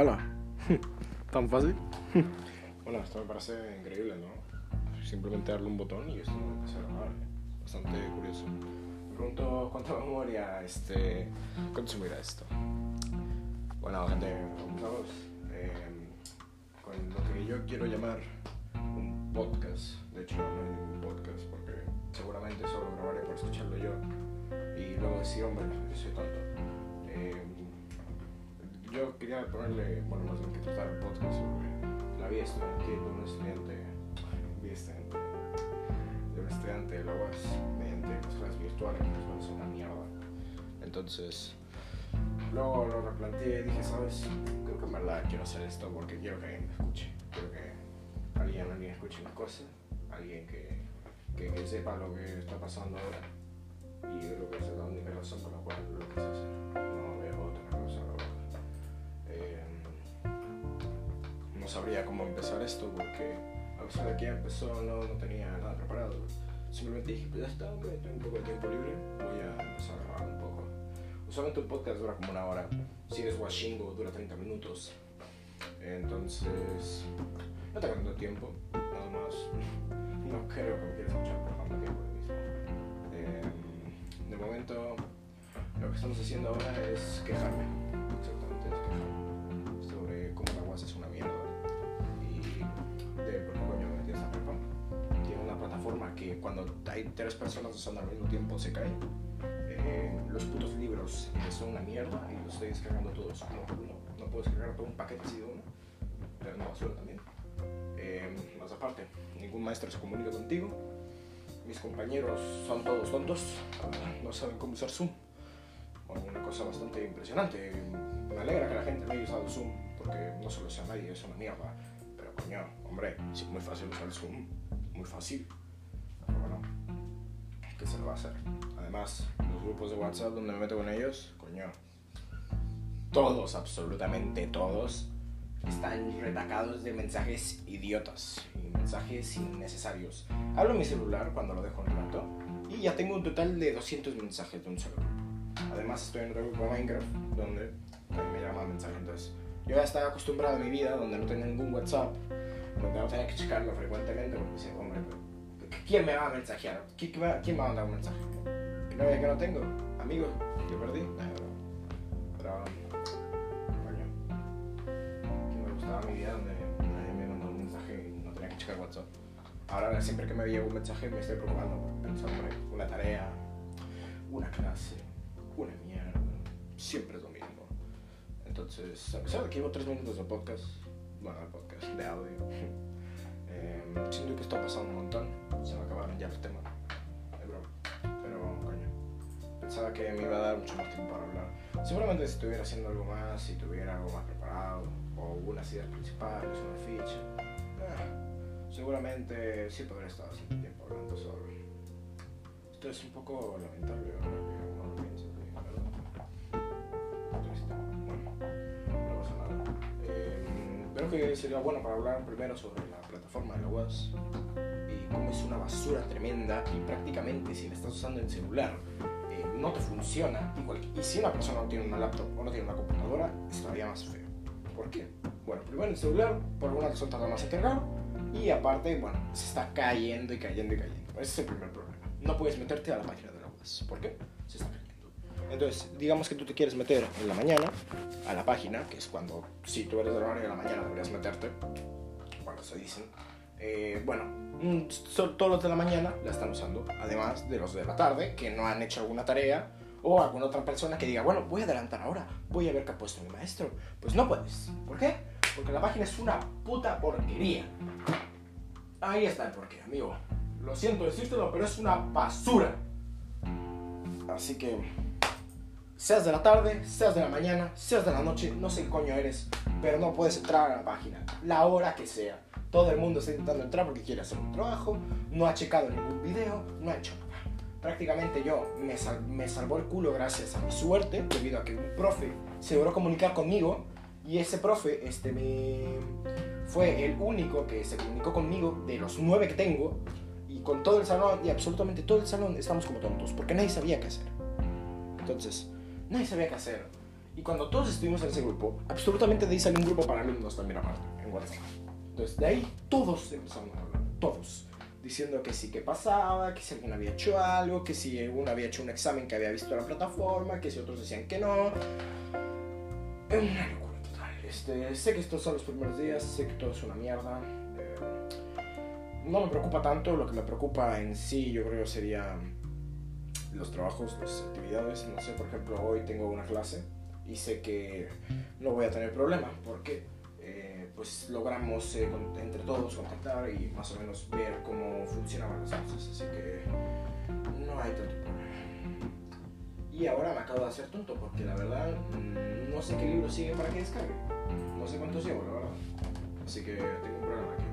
Hola. ¿Tan fácil? bueno, esto me parece increíble, ¿no? Simplemente darle un botón y esto empieza a grabar. Bastante curioso. Me pregunto cuánta memoria este, consumirá esto. Bueno, gente, vamos eh, con lo que yo quiero llamar un podcast. De hecho, no hay ningún podcast porque seguramente solo grabaré por escucharlo yo y luego decir, hombre, que soy tonto. Eh, yo quería ponerle, bueno, más bien que tratar el podcast sobre la vida estudiantil de un estudiante, vida estudiante, de un estudiante de la mediante las clases virtuales, que es una mierda. Entonces, luego lo replanteé y dije, ¿sabes? Creo que en verdad quiero hacer esto porque quiero que alguien me escuche. Quiero que alguien, alguien escuche una cosa, alguien que, que, que sepa lo que está pasando ahora y creo que esa es la única razón por la cual lo quise hacer. No veo no sabría cómo empezar esto porque a pesar de que ya empezó no, no tenía nada preparado. Simplemente dije, pues ya está, hombre, tengo un poco de tiempo libre, voy a empezar a grabar un poco. Usualmente un podcast dura como una hora, si eres washingo dura 30 minutos. Entonces, no tengo tanto tiempo, nada más. No creo que me quieras escuchar por tanto tiempo lo mismo. Eh, de momento, lo que estamos haciendo ahora es quejarme. Cuando hay tres personas usando al mismo tiempo se cae. Eh, los putos libros son una mierda y los estoy descargando todos por uno. No puedo descargar todo un paquete así de uno, pero no basura también. Eh, más aparte, ningún maestro se comunica contigo. Mis compañeros son todos tontos, no saben cómo usar Zoom. Una cosa bastante impresionante. Me alegra que la gente no haya usado Zoom, porque no solo sea nadie, es una mierda. Pero coño, hombre, sí, muy fácil usar Zoom, muy fácil. Pero ¿qué se lo va a hacer? Además, los grupos de WhatsApp donde me meto con ellos, coño, todos, absolutamente todos, están retacados de mensajes idiotas y mensajes innecesarios. Hablo en mi celular cuando lo dejo un rato y ya tengo un total de 200 mensajes de un solo grupo. Además estoy en otro grupo de Minecraft donde me llaman mensajes. Entonces yo ya estaba acostumbrado a mi vida donde no tengo ningún WhatsApp, donde no tenía que checarlo frecuentemente porque decía, hombre, ¿quién me va a mensajear? ¿Quién va, quién va a mandar un mensaje? ¿Que no, que no tengo? ¿Amigo? ¿Yo perdí? No. Pero, coño, que me gustaba mi vida donde nadie me mandaba un mensaje y no tenía que checar WhatsApp. Ahora siempre que me llega un mensaje me estoy preocupando, pensando en una tarea, una clase, una mierda, siempre es lo mismo. Entonces, a pesar de que llevo tres minutos de podcast, bueno, de podcast, de audio, eh, siento que está pasando un montón, pensaba que me iba a dar mucho más tiempo para hablar. Seguramente si estuviera haciendo algo más, si tuviera algo más preparado, o unas ideas principales, una ficha, eh, seguramente sí podría estar bastante tiempo hablando solo. Esto es un poco lamentable verdad. Creo que sería bueno para hablar primero sobre la plataforma de la UAS y cómo es una basura tremenda y prácticamente si la estás usando en celular no te funciona. Y si una persona no tiene una laptop o no tiene una computadora, es todavía más feo. ¿Por qué? Bueno, primero el celular, por alguna razón tarda más en cargar y aparte, bueno, se está cayendo y cayendo y cayendo. Ese es el primer problema. No puedes meterte a la página de la UAS. ¿Por qué? Se está cayendo. Entonces, digamos que tú te quieres meter en la mañana a la página, que es cuando, si tú eres de la hora de la mañana, deberías meterte, cuando se dicen. Eh, bueno, mm, todos los de la mañana la están usando, además de los de la tarde, que no han hecho alguna tarea, o alguna otra persona que diga, bueno, voy a adelantar ahora, voy a ver qué ha puesto mi maestro. Pues no puedes. ¿Por qué? Porque la página es una puta porquería. Ahí está el porqué, amigo. Lo siento decírtelo, pero es una basura. Así que, seas de la tarde, seas de la mañana, seas de la noche, no sé qué coño eres, pero no puedes entrar a la página, la hora que sea. Todo el mundo está intentando entrar porque quiere hacer un trabajo, no ha checado ningún video, no ha hecho nada. Prácticamente yo me, sal- me salvó el culo gracias a mi suerte, debido a que un profe se logró comunicar conmigo y ese profe este, me fue el único que se comunicó conmigo de los nueve que tengo y con todo el salón y absolutamente todo el salón estamos como tontos porque nadie sabía qué hacer. Entonces, nadie sabía qué hacer. Y cuando todos estuvimos en ese grupo, absolutamente de ahí salió un grupo para alumnos también aparte, en WhatsApp. Entonces, de ahí todos empezaron a hablar, todos. Diciendo que sí, que pasaba, que si alguno había hecho algo, que si alguno había hecho un examen que había visto la plataforma, que si otros decían que no. Es una locura total. Este, sé que estos son los primeros días, sé que todo es una mierda. eh, no me preocupa tanto, lo que me preocupa en sí yo creo sería los trabajos, las actividades. No sé, por ejemplo, hoy tengo una clase y sé que no voy a tener problema porque eh, pues logramos eh, entre todos contactar y más o menos ver cómo funcionaban las cosas. Así que no hay tanto problema. Y ahora me acabo de hacer tonto porque la verdad mm, no sé qué libro sigue para que descargue. No sé cuántos llevo, la verdad. Así que tengo un problema aquí.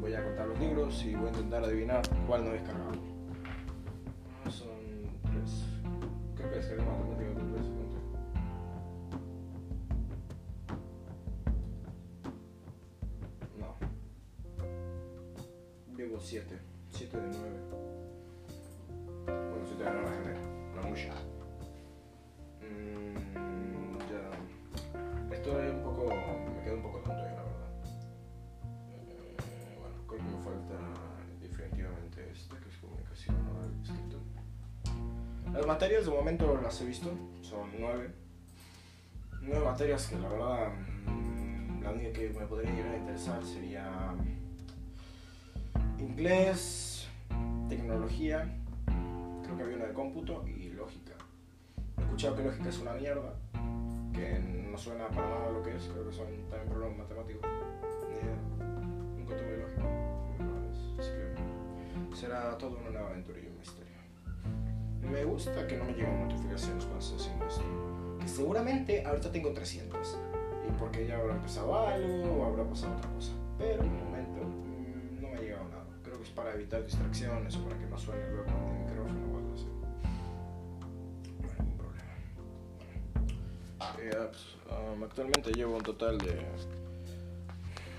Voy a contar los libros y voy a intentar adivinar cuál no he descargado. Ah, Son tres. Creo que descargué matemáticas 7. 7 de 9. Bueno, 7 de 9. Una mucha. Mm, ya. Un poco. Me quedo un poco tonto ya, la verdad. Eh, bueno, creo que me falta definitivamente esta que es comunicación oral escrito. Las materias de momento las he visto, son 9. 9 materias que la verdad mm, la única que me podría llegar a interesar sería inglés, tecnología, creo que había una de cómputo y lógica. He escuchado que lógica es una mierda, que no suena para nada lo que es, creo que son también problemas matemáticos. Ni. Nunca tuve lógica. Así que será todo una nueva aventura y un misterio. Me gusta que no me lleguen notificaciones cuando estoy haciendo esto. Que seguramente ahorita tengo 300. Y porque ya habrá empezado algo o habrá pasado otra cosa. Pero evitar distracciones o para que no suene el micrófono o algo así. Eh, pues, um, actualmente llevo un total de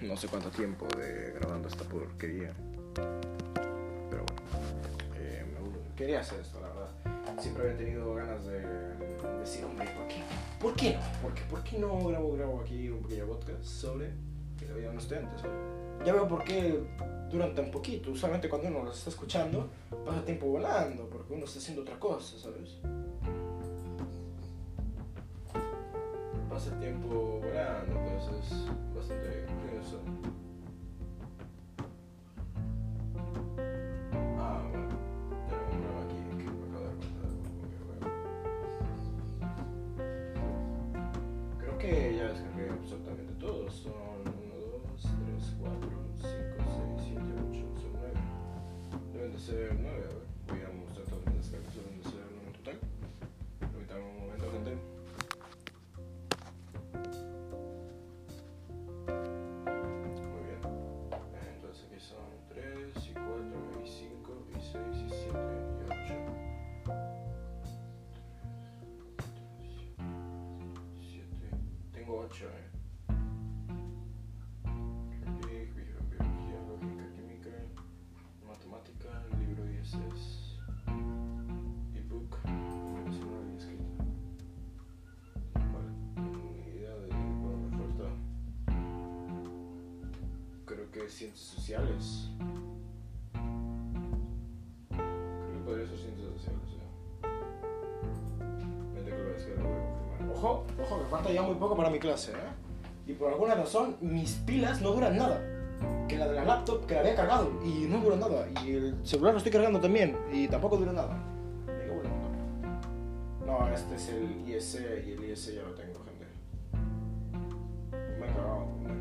no sé cuánto tiempo de grabando esta porquería. Pero bueno, eh, me quería hacer esto, la verdad. Siempre había tenido ganas de decir, hombre, ¿por qué? ¿Por qué no? ¿Por qué, por qué no grabo, grabo aquí un pequeño podcast sobre de un. Ya veo por qué duran tan poquito. Usualmente cuando uno los está escuchando, pasa tiempo volando, porque uno está haciendo otra cosa, ¿sabes? Pasa tiempo volando, entonces es bastante curioso. 8, eh. Bi- bi- Biología, lógica, química, matemática, libro ISS, ebook, profesional y. Creo que ciencias sociales. Ya muy poco para mi clase, ¿eh? Y por alguna razón, mis pilas no duran nada. Que la de la laptop, que la había cargado, y no dura nada. Y el celular lo estoy cargando también, y tampoco dura nada. No, este es el IS y el IS ya lo tengo, gente. Me he cagado, me he.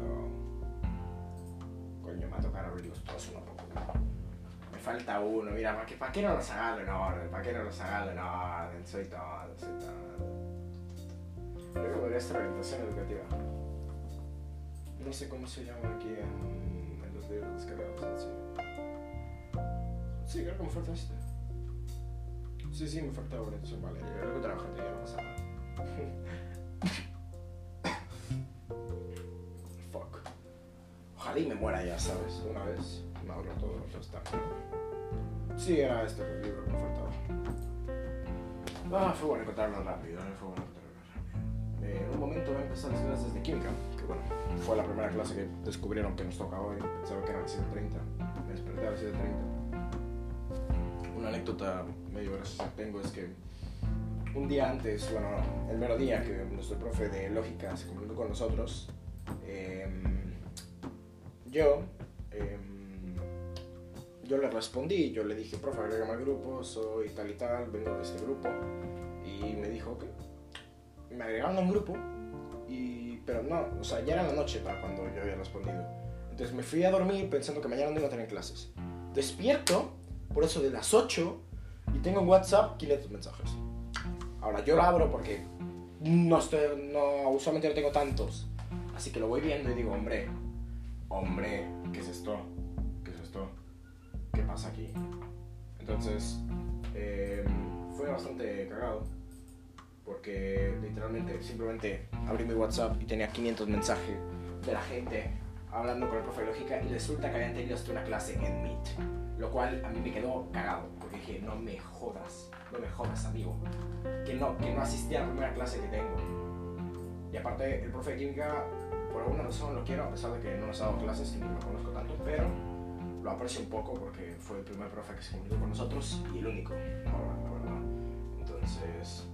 Coño, me va a tocar abrirlos todos uno poco. Me falta uno, mira, ¿para qué, ¿para qué no los agarro en orden? ¿Para qué no los agarro en orden? Soy todo, soy todo. Creo que podría ser orientación educativa. No sé cómo se llama aquí en, los libros descargados sí. Creo que me falta este. Sí, sí, me falta orientación. Vale, yo creo que trabajo ya no pasa nada. Fuck. Ojalá y me muera ya, ¿sabes? Una vez me ahorro todo, ya está. Sí, era este el libro que me faltaba. Ah, fue bueno encontrarlo rápido, ¿eh? fue bueno encontrarlo. Eh, en un momento voy a empezar las clases de química, que bueno, fue la primera clase que descubrieron que nos tocaba hoy, pensaba que era a las 7.30, me desperté a las 7.30. Una anécdota medio graciosa que tengo es que un día antes, bueno, el mero día que nuestro profe de lógica se comunicó con nosotros, em, yo, em, yo le respondí, yo le dije, profe, agrégame al grupo, soy tal y tal, vengo de este grupo, y me dijo, ok, me agregaron a un grupo, y, pero no, o sea, ya era la noche para cuando yo había respondido. Entonces me fui a dormir pensando que mañana no iba a tener clases. Despierto, por eso de las 8, y tengo en WhatsApp 500 mensajes. Ahora yo lo abro porque no estoy, no, usualmente no tengo tantos. Así que lo voy viendo y digo, hombre, hombre, ¿qué es esto? ¿Qué es esto? ¿Qué pasa aquí? Entonces, eh, fue bastante cagado. Porque literalmente, simplemente abrí mi WhatsApp y tenía 500 mensajes de la gente hablando con el profe de lógica y resulta que habían tenido hasta una clase en Meet. Lo cual a mí me quedó cagado, porque dije, no me jodas, no me jodas, amigo. Que no, que no asistí a la primera clase que tengo. Y aparte, el profe de química, por alguna razón lo quiero, a pesar de que no nos ha dado clases y no lo conozco tanto, pero lo aprecio un poco porque fue el primer profe que se comunicó con nosotros y el único, la verdad. Entonces,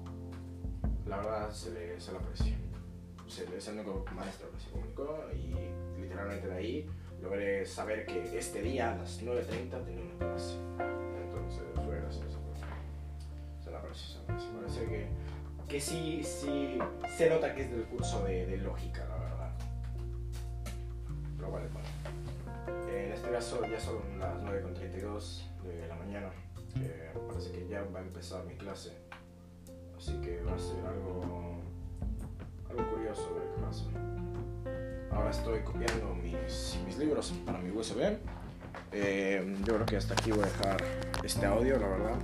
la verdad se le, se le aprecia. Se le, es el único maestro que se comunicó y literalmente de ahí logré saber que este día a las 9.30 tenía una clase. Entonces fue gracioso. Se la aprecia, se la aprecia. Parece que, que sí, sí se nota que es del curso de, de lógica, la verdad. Cual es bueno. En este caso ya son las 9.32 de la mañana. Parece que ya va a empezar mi clase. Así que va a ser algo, algo curioso ver qué pasa. Ahora estoy copiando mis, mis libros para mi USB. Eh, yo creo que hasta aquí voy a dejar este audio, la verdad.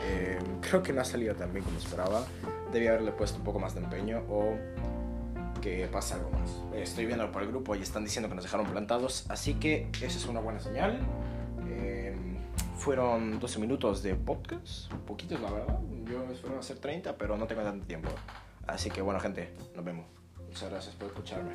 Eh, creo que no ha salido tan bien como esperaba. Debía haberle puesto un poco más de empeño o que pase algo más. Estoy viendo por el grupo y están diciendo que nos dejaron plantados, así que esa es una buena señal. Fueron 12 minutos de podcast, poquitos la verdad. Yo espero hacer 30, pero no tengo tanto tiempo. Así que bueno, gente, nos vemos. Muchas gracias por escucharme.